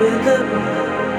With the